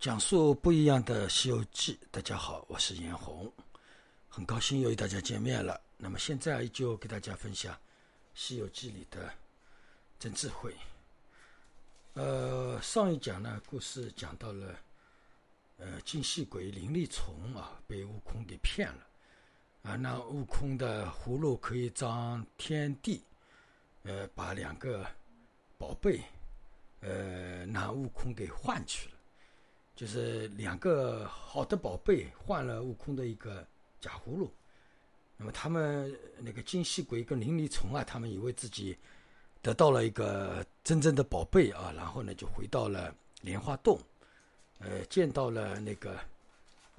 讲述不一样的《西游记》，大家好，我是严红，很高兴又与大家见面了。那么现在就给大家分享《西游记》里的真智慧。呃，上一讲呢，故事讲到了，呃，金细鬼灵力虫啊，被悟空给骗了，啊，那悟空的葫芦可以装天地，呃，把两个宝贝，呃，拿悟空给换去了。就是两个好的宝贝换了悟空的一个假葫芦，那么他们那个金细鬼跟灵力虫啊，他们以为自己得到了一个真正的宝贝啊，然后呢就回到了莲花洞，呃，见到了那个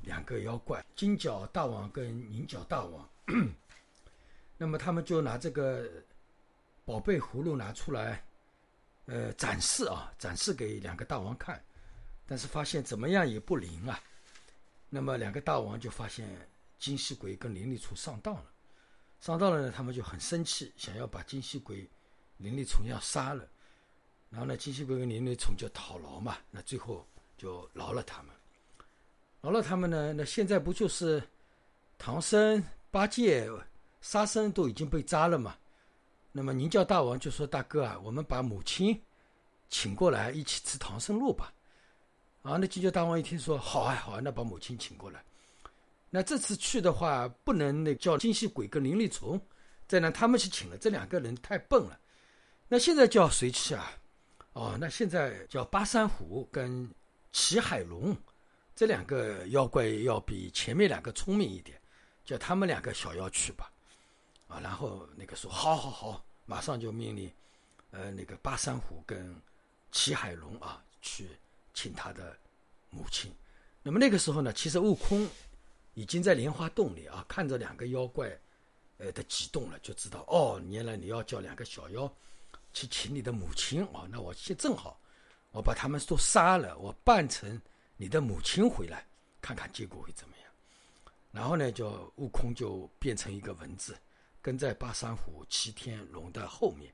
两个妖怪金角大王跟银角大王，那么他们就拿这个宝贝葫芦拿出来，呃，展示啊，展示给两个大王看。但是发现怎么样也不灵啊，那么两个大王就发现金细鬼跟灵力虫上当了，上当了呢，他们就很生气，想要把金细鬼、灵力虫要杀了，然后呢，金细鬼跟灵力虫就讨饶嘛，那最后就饶了他们，饶了他们呢，那现在不就是唐僧、八戒、沙僧都已经被扎了嘛？那么宁教大王就说：“大哥啊，我们把母亲请过来一起吃唐僧肉吧。”啊，那金角大王一听说，好啊，好啊，那把母亲请过来。那这次去的话，不能那叫金细鬼跟灵力虫，再让他们去请了，这两个人太笨了。那现在叫谁去啊？哦，那现在叫巴山虎跟齐海龙这两个妖怪要比前面两个聪明一点，叫他们两个小妖去吧。啊，然后那个说，好好好，马上就命令，呃，那个巴山虎跟齐海龙啊去。请他的母亲，那么那个时候呢，其实悟空已经在莲花洞里啊，看着两个妖怪呃的激动了，就知道哦，原来你要叫两个小妖去请你的母亲哦，那我现正好，我把他们都杀了，我扮成你的母亲回来，看看结果会怎么样。然后呢，就悟空就变成一个蚊子，跟在八山虎、齐天龙的后面，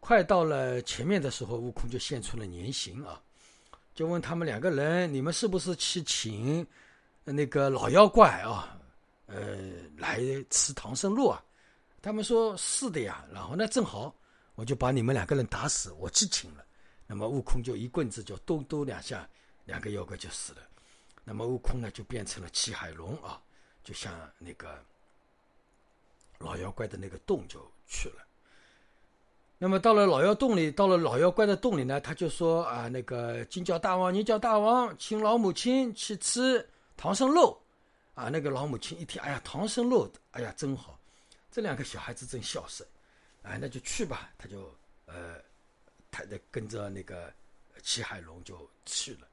快到了前面的时候，悟空就现出了原形啊。就问他们两个人，你们是不是去请那个老妖怪啊？呃，来吃唐僧肉啊？他们说是的呀。然后呢，正好我就把你们两个人打死，我去请了。那么悟空就一棍子就咚咚两下，两个妖怪就死了。那么悟空呢，就变成了七海龙啊，就像那个老妖怪的那个洞就去了。那么到了老妖洞里，到了老妖怪的洞里呢，他就说啊，那个金角大王、银角大王请老母亲去吃唐僧肉，啊，那个老母亲一听，哎呀，唐僧肉，哎呀，真好，这两个小孩子真孝顺，哎，那就去吧，他就呃，他的跟着那个齐海龙就去了。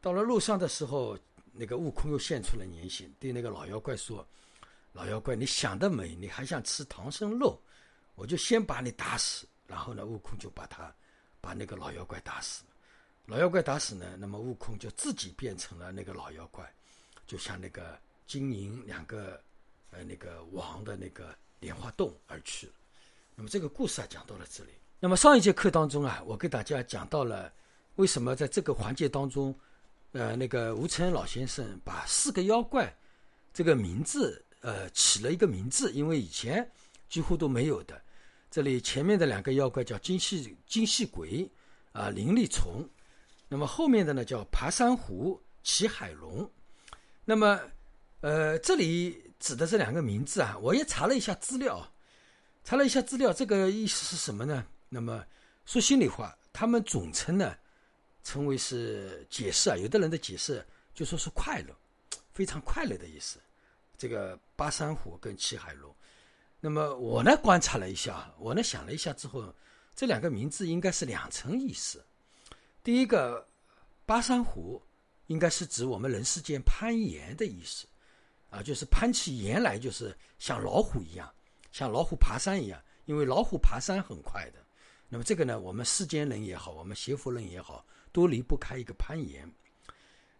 到了路上的时候，那个悟空又现出了原形，对那个老妖怪说：“老妖怪，你想得美，你还想吃唐僧肉，我就先把你打死。”然后呢，悟空就把他把那个老妖怪打死了。老妖怪打死呢，那么悟空就自己变成了那个老妖怪，就向那个金银两个呃那个王的那个莲花洞而去了。那么这个故事啊讲到了这里。那么上一节课当中啊，我给大家讲到了为什么在这个环节当中，呃，那个吴承恩老先生把四个妖怪这个名字呃起了一个名字，因为以前几乎都没有的。这里前面的两个妖怪叫金细金细鬼，啊，灵力虫。那么后面的呢叫爬山虎、骑海龙。那么，呃，这里指的这两个名字啊，我也查了一下资料，查了一下资料，这个意思是什么呢？那么说心里话，他们总称呢，称为是解释啊，有的人的解释就说是快乐，非常快乐的意思。这个巴山虎跟骑海龙。那么我呢观察了一下，我呢想了一下之后，这两个名字应该是两层意思。第一个，巴山虎应该是指我们人世间攀岩的意思，啊，就是攀起岩来，就是像老虎一样，像老虎爬山一样，因为老虎爬山很快的。那么这个呢，我们世间人也好，我们邪佛人也好，都离不开一个攀岩。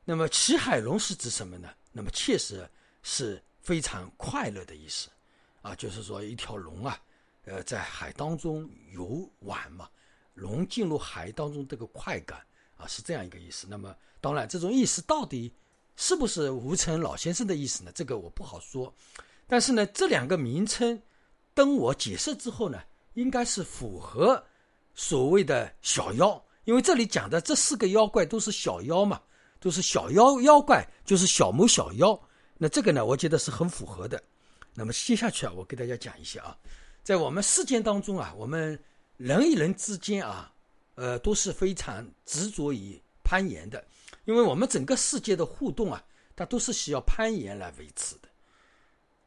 那么骑海龙是指什么呢？那么确实是非常快乐的意思。啊，就是说一条龙啊，呃，在海当中游玩嘛，龙进入海当中这个快感啊，是这样一个意思。那么当然，这种意思到底是不是吴承老先生的意思呢？这个我不好说。但是呢，这两个名称，等我解释之后呢，应该是符合所谓的小妖，因为这里讲的这四个妖怪都是小妖嘛，都是小妖妖怪，就是小魔小妖。那这个呢，我觉得是很符合的。那么接下去啊，我给大家讲一下啊，在我们世间当中啊，我们人与人之间啊，呃，都是非常执着于攀岩的，因为我们整个世界的互动啊，它都是需要攀岩来维持的。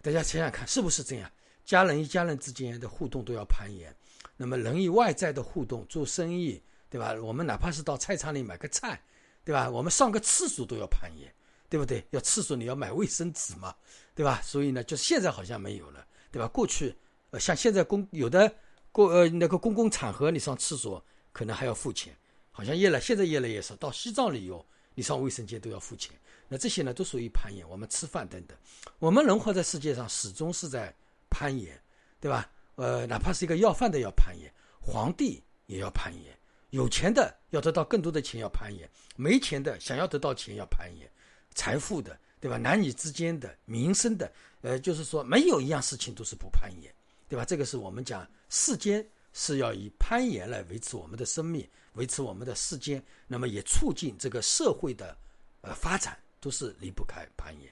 大家想想看，是不是这样？家人与家人之间的互动都要攀岩，那么人与外在的互动，做生意，对吧？我们哪怕是到菜场里买个菜，对吧？我们上个厕所都要攀岩，对不对？要厕所你要买卫生纸嘛，对吧？所以呢，就是现在好像没有了，对吧？过去，呃，像现在公有的公呃那个公共场合，你上厕所可能还要付钱，好像越来现在越来越少。到西藏旅游，你上卫生间都要付钱。那这些呢，都属于攀岩。我们吃饭等等，我们人活在世界上，始终是在攀岩，对吧？呃，哪怕是一个要饭的要攀岩，皇帝也要攀岩，有钱的要得到更多的钱要攀岩，没钱的想要得到钱要攀岩，财富的，对吧？男女之间的、民生的，呃，就是说没有一样事情都是不攀岩，对吧？这个是我们讲世间是要以攀岩来维持我们的生命，维持我们的世间，那么也促进这个社会的呃发展。都是离不开攀岩，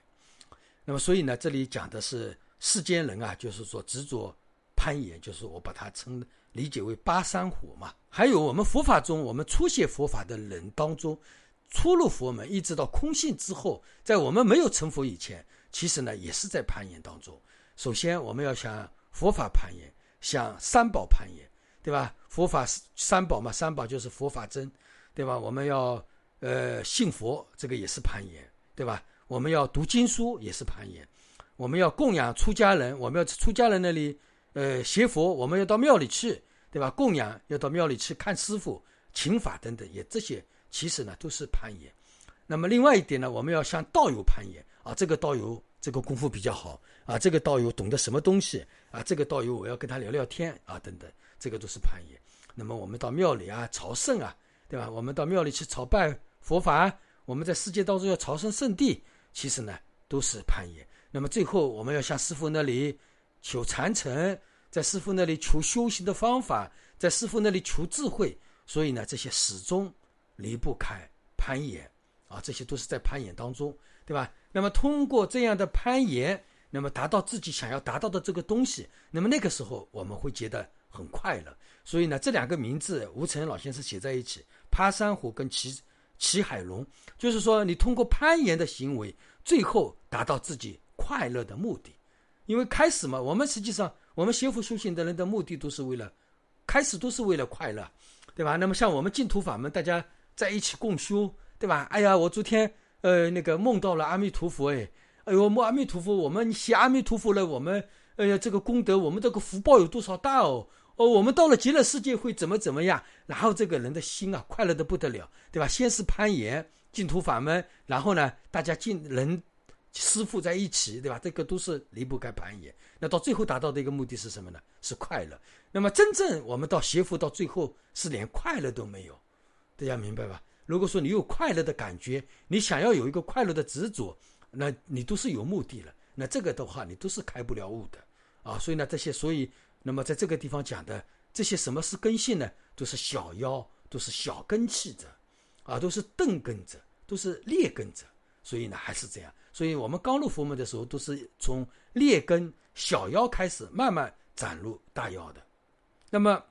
那么所以呢，这里讲的是世间人啊，就是说执着攀岩，就是我把它称理解为八山虎嘛。还有我们佛法中，我们初学佛法的人当中，初入佛门一直到空性之后，在我们没有成佛以前，其实呢也是在攀岩当中。首先我们要向佛法攀岩，向三宝攀岩，对吧？佛法三宝嘛，三宝就是佛法真，对吧？我们要呃信佛，这个也是攀岩。对吧？我们要读经书也是攀岩，我们要供养出家人，我们要出家人那里，呃，学佛，我们要到庙里去，对吧？供养要到庙里去看师傅、请法等等，也这些其实呢都是攀岩。那么另外一点呢，我们要向道友攀岩啊，这个道友这个功夫比较好啊，这个道友懂得什么东西啊，这个道友我要跟他聊聊天啊，等等，这个都是攀岩。那么我们到庙里啊朝圣啊，对吧？我们到庙里去朝拜佛法。我们在世界当中要朝圣圣地，其实呢都是攀岩。那么最后我们要向师傅那里求传承，在师傅那里求修行的方法，在师傅那里求智慧。所以呢，这些始终离不开攀岩啊，这些都是在攀岩当中，对吧？那么通过这样的攀岩，那么达到自己想要达到的这个东西，那么那个时候我们会觉得很快乐。所以呢，这两个名字吴承恩老先生写在一起，爬山虎跟骑。骑海龙，就是说你通过攀岩的行为，最后达到自己快乐的目的。因为开始嘛，我们实际上我们学佛修行的人的目的都是为了，开始都是为了快乐，对吧？那么像我们净土法门，大家在一起共修，对吧？哎呀，我昨天呃那个梦到了阿弥陀佛，哎，哎呦，梦阿弥陀佛，我们写阿弥陀佛了，我们哎呀这个功德，我们这个福报有多少大哦？哦，我们到了极乐世界会怎么怎么样？然后这个人的心啊，快乐的不得了，对吧？先是攀岩净土法门，然后呢，大家进人师傅在一起，对吧？这个都是离不开攀岩。那到最后达到的一个目的是什么呢？是快乐。那么真正我们到邪佛到最后是连快乐都没有，大家明白吧？如果说你有快乐的感觉，你想要有一个快乐的执着，那你都是有目的了。那这个的话，你都是开不了悟的啊。所以呢，这些所以。那么在这个地方讲的这些什么是根性呢？都是小妖，都是小根器者，啊，都是钝根者，都是劣根者。所以呢，还是这样。所以我们刚入佛门的时候，都是从劣根小妖开始，慢慢展入大妖的。那么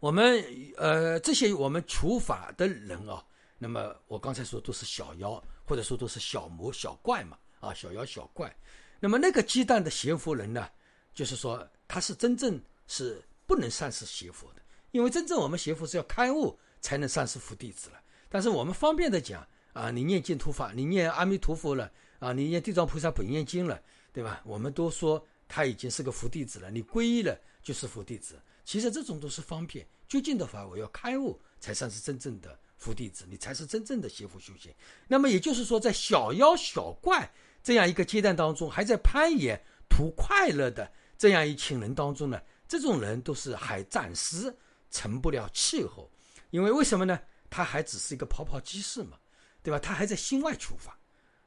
我们呃这些我们求法的人啊，那么我刚才说都是小妖，或者说都是小魔小怪嘛，啊，小妖小怪。那么那个鸡蛋的邪佛人呢，就是说。他是真正是不能算是邪佛的，因为真正我们邪佛是要开悟才能算是佛弟子了。但是我们方便的讲啊，你念净土法，你念阿弥陀佛了啊，你念地藏菩萨本愿经了，对吧？我们都说他已经是个佛弟子了，你皈依了就是佛弟子。其实这种都是方便，究竟的话，我要开悟才算是真正的佛弟子，你才是真正的邪佛修行。那么也就是说，在小妖小怪这样一个阶段当中，还在攀岩图快乐的。这样一群人当中呢，这种人都是还暂时成不了气候，因为为什么呢？他还只是一个跑跑机式嘛，对吧？他还在心外求法，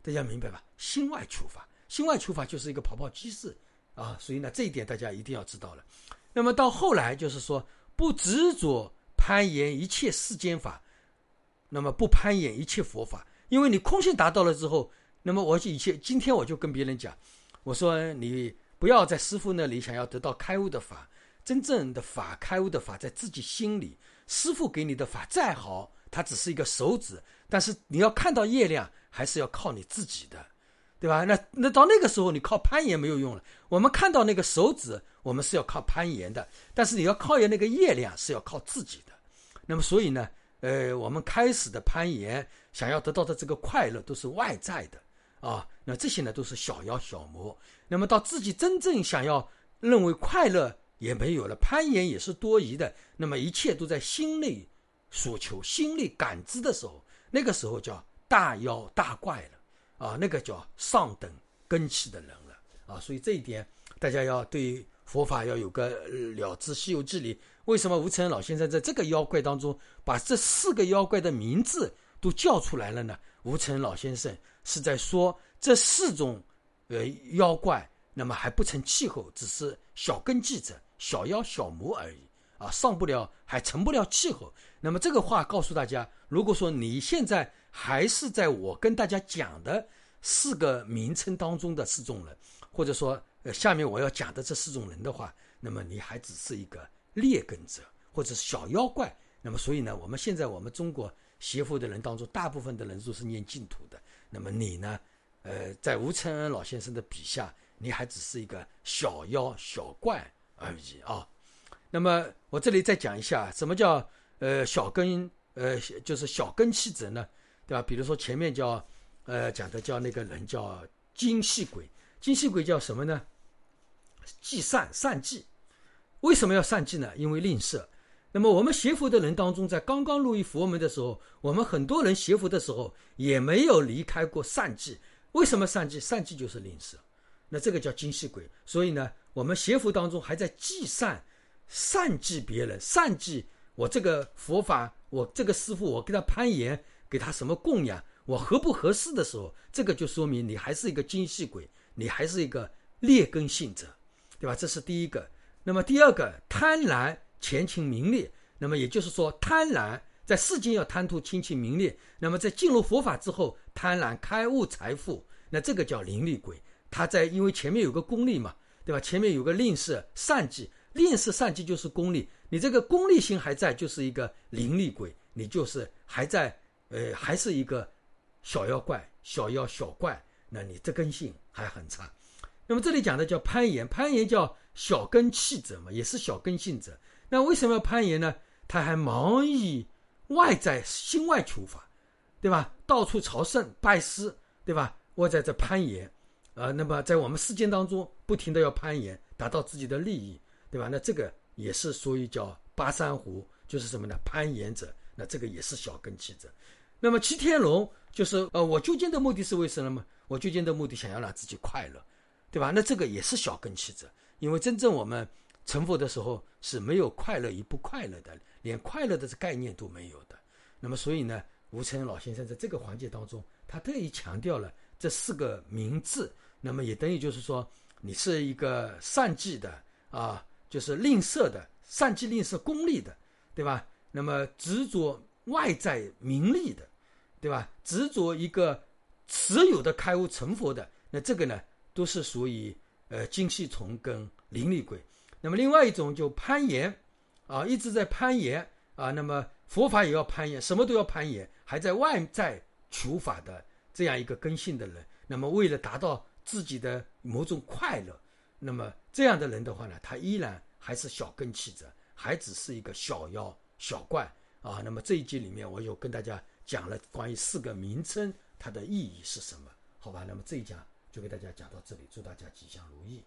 大家明白吧？心外求法，心外求法就是一个跑跑机式啊，所以呢，这一点大家一定要知道了。那么到后来就是说，不执着攀岩一切世间法，那么不攀岩一切佛法，因为你空性达到了之后，那么我以前今天我就跟别人讲，我说你不要在师傅那里想要得到开悟的法。真正的法开悟的法在自己心里，师傅给你的法再好，它只是一个手指，但是你要看到月亮，还是要靠你自己的，对吧？那那到那个时候，你靠攀岩没有用了。我们看到那个手指，我们是要靠攀岩的，但是你要靠那个业量是要靠自己的。那么所以呢，呃，我们开始的攀岩，想要得到的这个快乐都是外在的啊，那这些呢都是小妖小魔。那么到自己真正想要认为快乐。也没有了，攀岩也是多疑的。那么一切都在心内所求、心内感知的时候，那个时候叫大妖大怪了啊，那个叫上等根器的人了啊。所以这一点大家要对佛法要有个了知。《西游记》里为什么吴承恩老先生在这个妖怪当中把这四个妖怪的名字都叫出来了呢？吴承恩老先生是在说这四种呃妖怪，那么还不成气候，只是小根器者。小妖小魔而已啊，上不了，还成不了气候。那么这个话告诉大家，如果说你现在还是在我跟大家讲的四个名称当中的四种人，或者说呃下面我要讲的这四种人的话，那么你还只是一个劣根者或者是小妖怪。那么所以呢，我们现在我们中国邪佛的人当中，大部分的人都是念净土的。那么你呢，呃，在吴承恩老先生的笔下，你还只是一个小妖小怪。而已啊，那么我这里再讲一下，什么叫呃小根呃就是小根器者呢？对吧？比如说前面叫呃讲的叫那个人叫精细鬼，精细鬼叫什么呢？计善善计，为什么要善计呢？因为吝啬。那么我们学佛的人当中，在刚刚入于佛门的时候，我们很多人学佛的时候也没有离开过善计。为什么善计？善计就是吝啬。那这个叫精细鬼。所以呢。我们邪佛当中还在计善，善济别人，善济我这个佛法，我这个师傅，我给他攀岩，给他什么供养，我合不合适的时候，这个就说明你还是一个精细鬼，你还是一个劣根性者，对吧？这是第一个。那么第二个，贪婪前情名利，那么也就是说，贪婪在世间要贪图亲情名利，那么在进入佛法之后，贪婪开悟财富，那这个叫灵力鬼，他在因为前面有个功利嘛。对吧？前面有个吝啬善计，吝啬善计就是功利。你这个功利心还在，就是一个灵力鬼，你就是还在，呃，还是一个小妖怪、小妖小怪，那你这根性还很差。那么这里讲的叫攀岩，攀岩叫小根器者嘛，也是小根性者。那为什么要攀岩呢？他还忙于外在心外求法，对吧？到处朝圣拜师，对吧？我在这攀岩。啊，那么在我们世间当中，不停的要攀岩，达到自己的利益，对吧？那这个也是属于叫八山湖，就是什么呢？攀岩者，那这个也是小根器者。那么齐天龙就是呃，我究竟的目的是为什么？我究竟的目的想要让自己快乐，对吧？那这个也是小根器者，因为真正我们成佛的时候是没有快乐与不快乐的，连快乐的这概念都没有的。那么所以呢，吴承恩老先生在这个环节当中，他特意强调了这四个名字。那么也等于就是说，你是一个善计的啊，就是吝啬的，善计吝啬功利的，对吧？那么执着外在名利的，对吧？执着一个持有的开悟成佛的，那这个呢，都是属于呃精细虫跟灵力鬼。那么另外一种就攀岩啊，一直在攀岩啊，那么佛法也要攀岩，什么都要攀岩，还在外在求法的这样一个根性的人，那么为了达到。自己的某种快乐，那么这样的人的话呢，他依然还是小根器者，还只是一个小妖小怪啊。那么这一集里面，我有跟大家讲了关于四个名称它的意义是什么？好吧，那么这一讲就给大家讲到这里，祝大家吉祥如意。